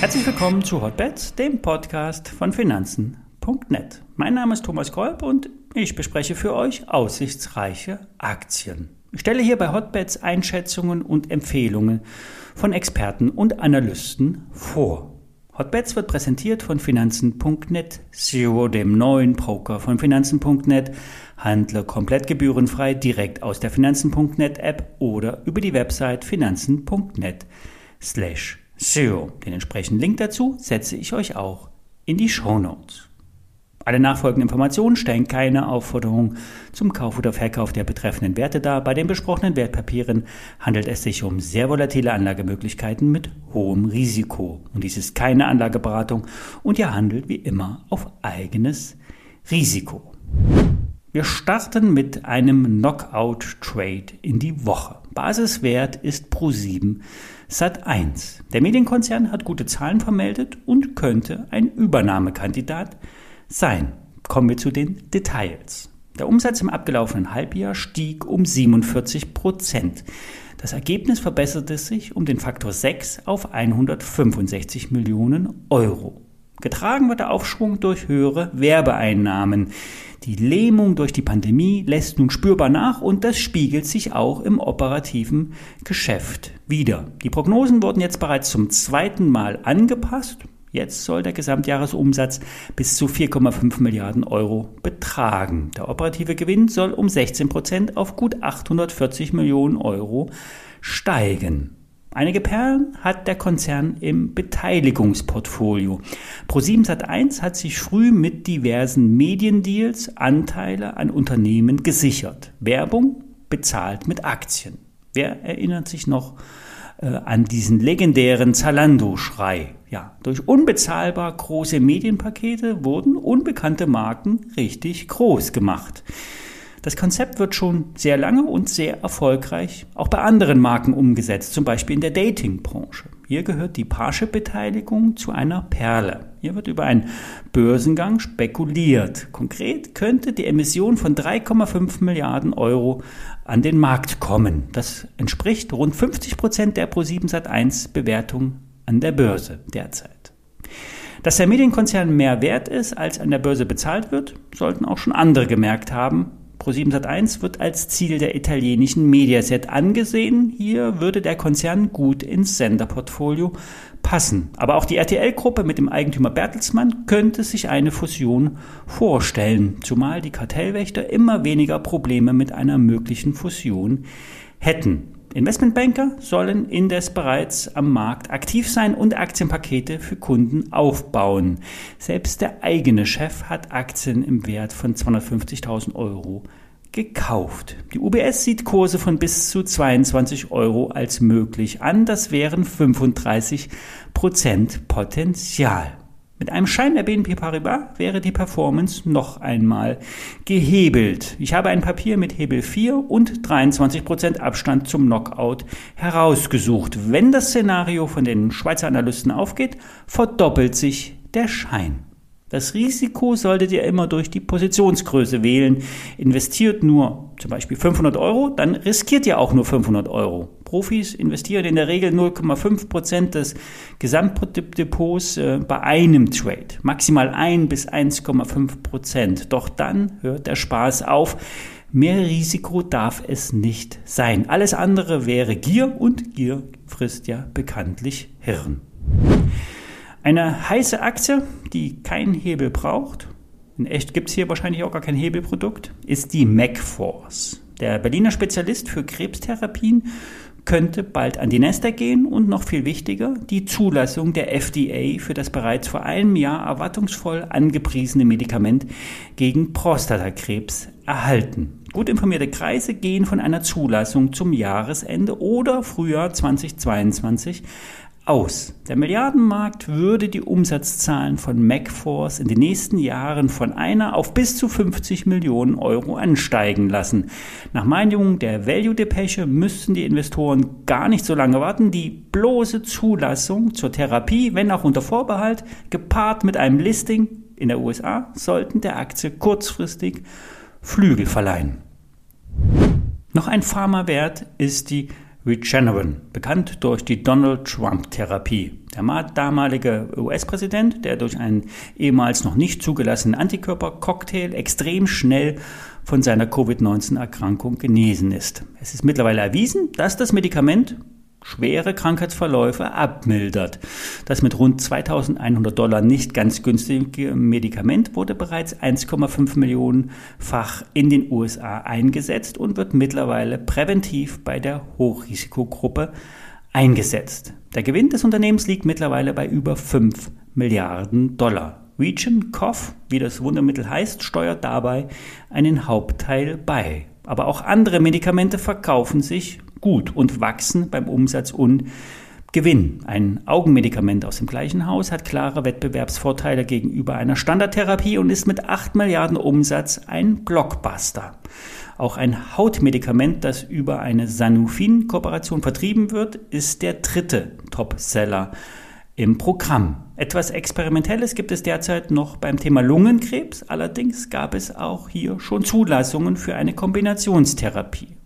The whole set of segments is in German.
Herzlich willkommen zu Hotbets, dem Podcast von Finanzen.net. Mein Name ist Thomas Kolb und ich bespreche für euch aussichtsreiche Aktien. Ich stelle hier bei Hotbets Einschätzungen und Empfehlungen von Experten und Analysten vor. Hotbets wird präsentiert von Finanzen.net, Zero, dem neuen Broker von Finanzen.net. Handle komplett gebührenfrei direkt aus der Finanzen.net App oder über die Website finanzen.net slash zero. Den entsprechenden Link dazu setze ich euch auch in die Show Notes. Alle nachfolgenden Informationen stellen keine Aufforderung zum Kauf oder Verkauf der betreffenden Werte dar. Bei den besprochenen Wertpapieren handelt es sich um sehr volatile Anlagemöglichkeiten mit hohem Risiko. Und dies ist keine Anlageberatung und ihr handelt wie immer auf eigenes Risiko. Wir starten mit einem Knockout-Trade in die Woche. Basiswert ist Pro7 Sat1. Der Medienkonzern hat gute Zahlen vermeldet und könnte ein Übernahmekandidat sein. Kommen wir zu den Details. Der Umsatz im abgelaufenen Halbjahr stieg um 47 Prozent. Das Ergebnis verbesserte sich um den Faktor 6 auf 165 Millionen Euro. Getragen wird der Aufschwung durch höhere Werbeeinnahmen. Die Lähmung durch die Pandemie lässt nun spürbar nach und das spiegelt sich auch im operativen Geschäft wieder. Die Prognosen wurden jetzt bereits zum zweiten Mal angepasst. Jetzt soll der Gesamtjahresumsatz bis zu 4,5 Milliarden Euro betragen. Der operative Gewinn soll um 16 Prozent auf gut 840 Millionen Euro steigen. Einige Perlen hat der Konzern im Beteiligungsportfolio. Pro7 Sat1 hat sich früh mit diversen Mediendeals Anteile an Unternehmen gesichert. Werbung bezahlt mit Aktien. Wer erinnert sich noch an diesen legendären Zalando-Schrei. Ja, durch unbezahlbar große Medienpakete wurden unbekannte Marken richtig groß gemacht. Das Konzept wird schon sehr lange und sehr erfolgreich auch bei anderen Marken umgesetzt, zum Beispiel in der Dating-Branche. Hier gehört die Parship-Beteiligung zu einer Perle. Hier wird über einen Börsengang spekuliert. Konkret könnte die Emission von 3,5 Milliarden Euro an den Markt kommen. Das entspricht rund 50 Prozent der Pro7 Sat1 Bewertung an der Börse derzeit. Dass der Medienkonzern mehr wert ist, als an der Börse bezahlt wird, sollten auch schon andere gemerkt haben, Pro7 Sat1 wird als Ziel der italienischen Mediaset angesehen. Hier würde der Konzern gut ins Senderportfolio passen. Aber auch die RTL-Gruppe mit dem Eigentümer Bertelsmann könnte sich eine Fusion vorstellen, zumal die Kartellwächter immer weniger Probleme mit einer möglichen Fusion hätten. Investmentbanker sollen indes bereits am Markt aktiv sein und Aktienpakete für Kunden aufbauen. Selbst der eigene Chef hat Aktien im Wert von 250.000 Euro gekauft. Die UBS sieht Kurse von bis zu 22 Euro als möglich an. Das wären 35 Prozent Potenzial. Mit einem Schein der BNP Paribas wäre die Performance noch einmal gehebelt. Ich habe ein Papier mit Hebel 4 und 23% Abstand zum Knockout herausgesucht. Wenn das Szenario von den Schweizer Analysten aufgeht, verdoppelt sich der Schein. Das Risiko solltet ihr immer durch die Positionsgröße wählen. Investiert nur zum Beispiel 500 Euro, dann riskiert ihr auch nur 500 Euro. Profis investieren in der Regel 0,5 Prozent des Gesamtdepots äh, bei einem Trade. Maximal 1 bis 1,5 Prozent. Doch dann hört der Spaß auf. Mehr Risiko darf es nicht sein. Alles andere wäre Gier und Gier frisst ja bekanntlich Hirn. Eine heiße Aktie, die keinen Hebel braucht, in echt gibt es hier wahrscheinlich auch gar kein Hebelprodukt, ist die MacForce. Der Berliner Spezialist für Krebstherapien könnte bald an die Nasdaq gehen und noch viel wichtiger, die Zulassung der FDA für das bereits vor einem Jahr erwartungsvoll angepriesene Medikament gegen Prostatakrebs erhalten. Gut informierte Kreise gehen von einer Zulassung zum Jahresende oder Frühjahr 2022 aus. Der Milliardenmarkt würde die Umsatzzahlen von MacForce in den nächsten Jahren von einer auf bis zu 50 Millionen Euro ansteigen lassen. Nach Meinung der Value Depeche müssten die Investoren gar nicht so lange warten. Die bloße Zulassung zur Therapie, wenn auch unter Vorbehalt, gepaart mit einem Listing in der USA, sollten der Aktie kurzfristig Flügel verleihen. Noch ein Pharmawert ist die Regeneron, bekannt durch die Donald Trump-Therapie. Der damalige US-Präsident, der durch einen ehemals noch nicht zugelassenen Antikörpercocktail extrem schnell von seiner Covid-19-Erkrankung genesen ist. Es ist mittlerweile erwiesen, dass das Medikament schwere Krankheitsverläufe abmildert. Das mit rund 2100 Dollar nicht ganz günstige Medikament wurde bereits 1,5 Millionenfach in den USA eingesetzt und wird mittlerweile präventiv bei der Hochrisikogruppe eingesetzt. Der Gewinn des Unternehmens liegt mittlerweile bei über 5 Milliarden Dollar. Region Cough, wie das Wundermittel heißt, steuert dabei einen Hauptteil bei. Aber auch andere Medikamente verkaufen sich gut und wachsen beim Umsatz und Gewinn. Ein Augenmedikament aus dem gleichen Haus hat klare Wettbewerbsvorteile gegenüber einer Standardtherapie und ist mit 8 Milliarden Umsatz ein Blockbuster. Auch ein Hautmedikament, das über eine Sanufin-Kooperation vertrieben wird, ist der dritte Topseller im Programm. Etwas Experimentelles gibt es derzeit noch beim Thema Lungenkrebs, allerdings gab es auch hier schon Zulassungen für eine Kombinationstherapie.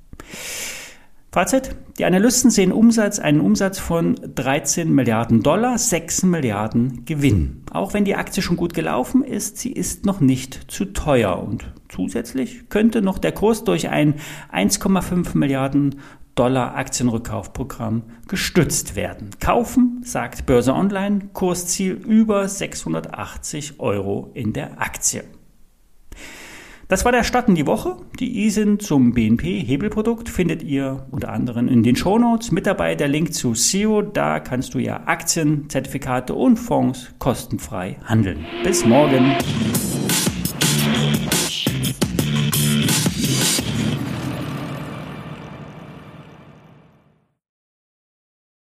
Fazit, die Analysten sehen Umsatz, einen Umsatz von 13 Milliarden Dollar, 6 Milliarden Gewinn. Auch wenn die Aktie schon gut gelaufen ist, sie ist noch nicht zu teuer und zusätzlich könnte noch der Kurs durch ein 1,5 Milliarden Dollar Aktienrückkaufprogramm gestützt werden. Kaufen, sagt Börse Online, Kursziel über 680 Euro in der Aktie. Das war der Start in die Woche. Die ISIN zum BNP-Hebelprodukt findet ihr unter anderem in den Shownotes. Mit dabei der Link zu SEO. Da kannst du ja Aktien, Zertifikate und Fonds kostenfrei handeln. Bis morgen.